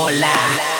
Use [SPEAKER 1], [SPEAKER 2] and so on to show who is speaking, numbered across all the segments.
[SPEAKER 1] Hola. Hola.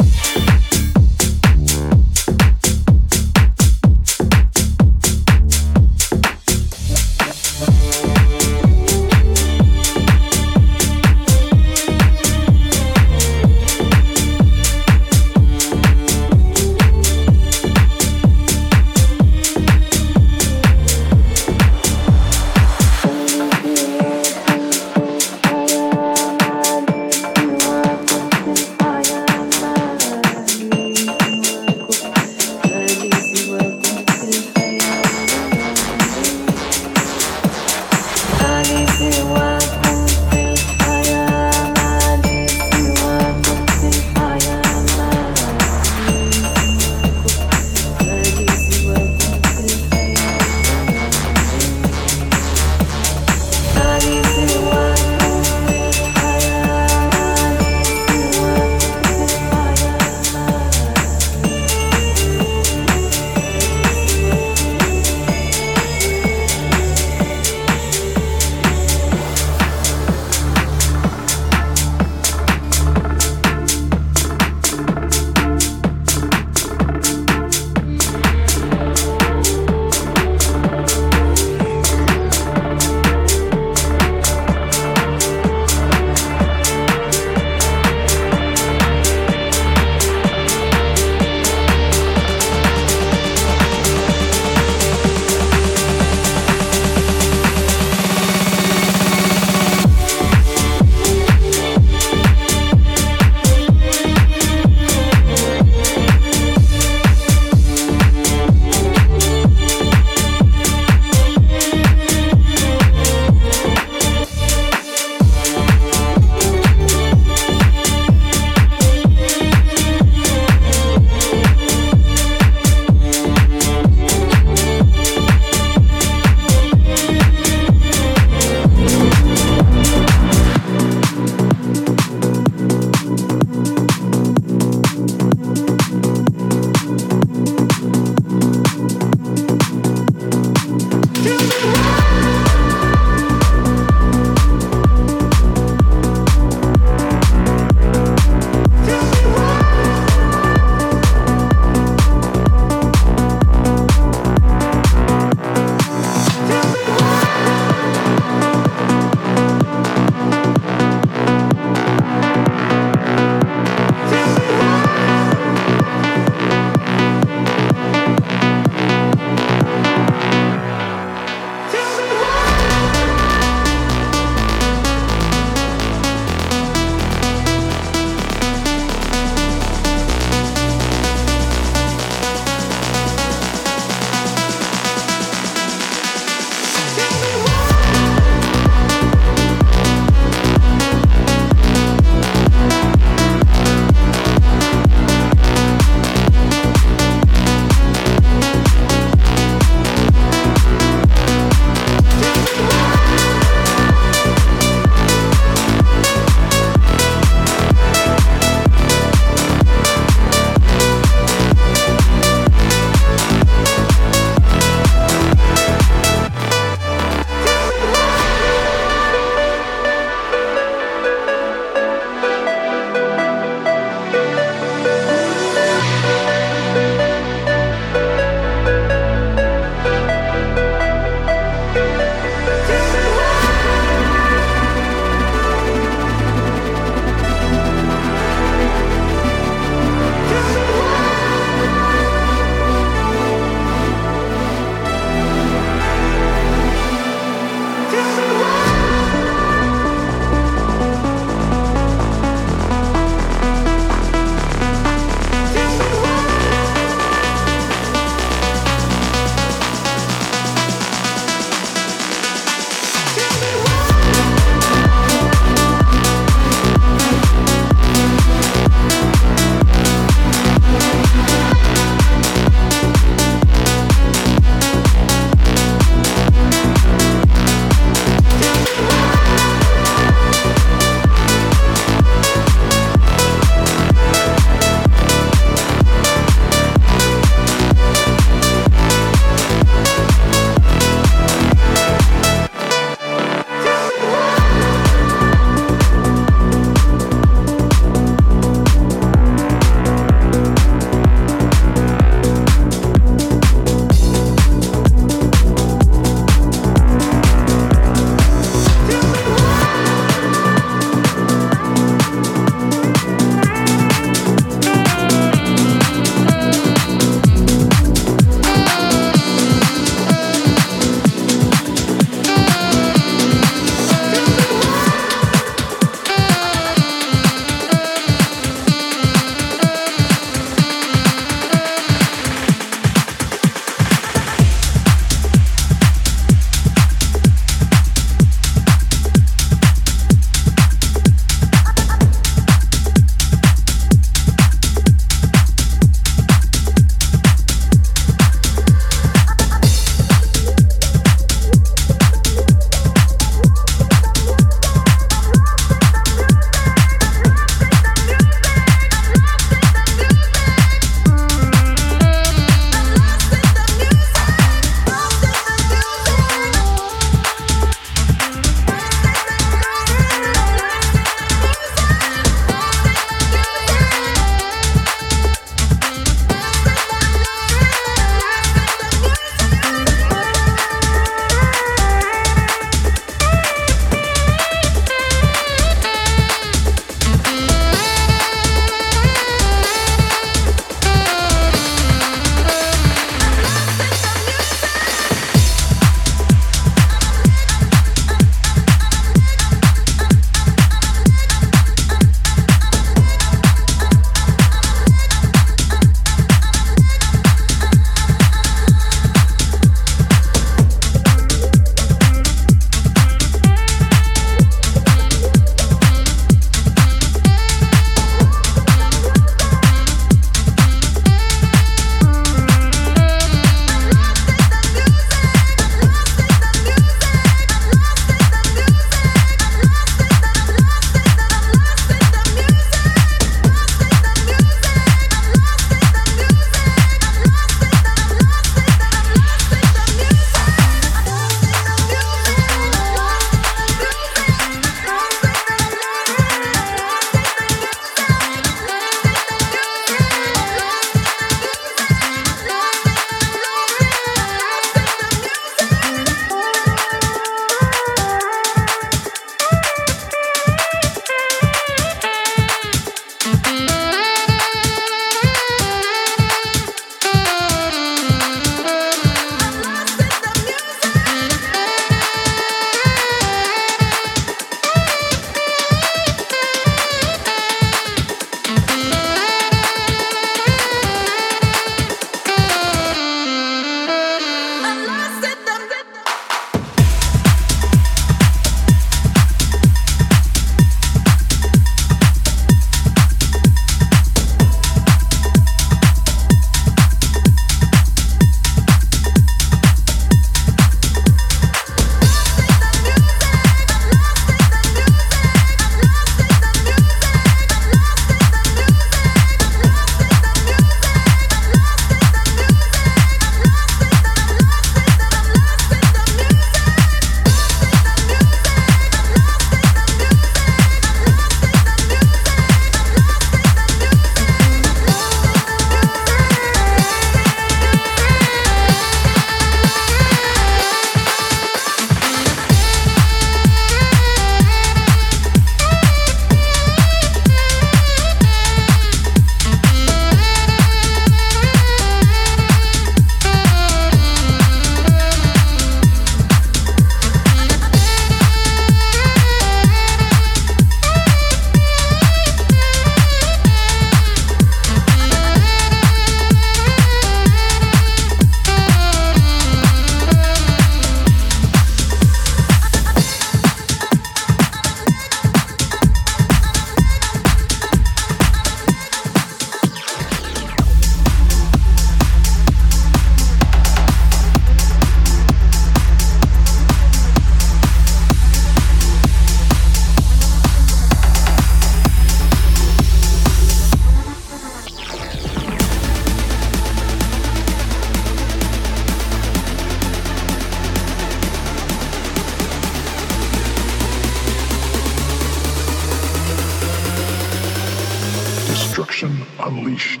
[SPEAKER 1] Unleashed.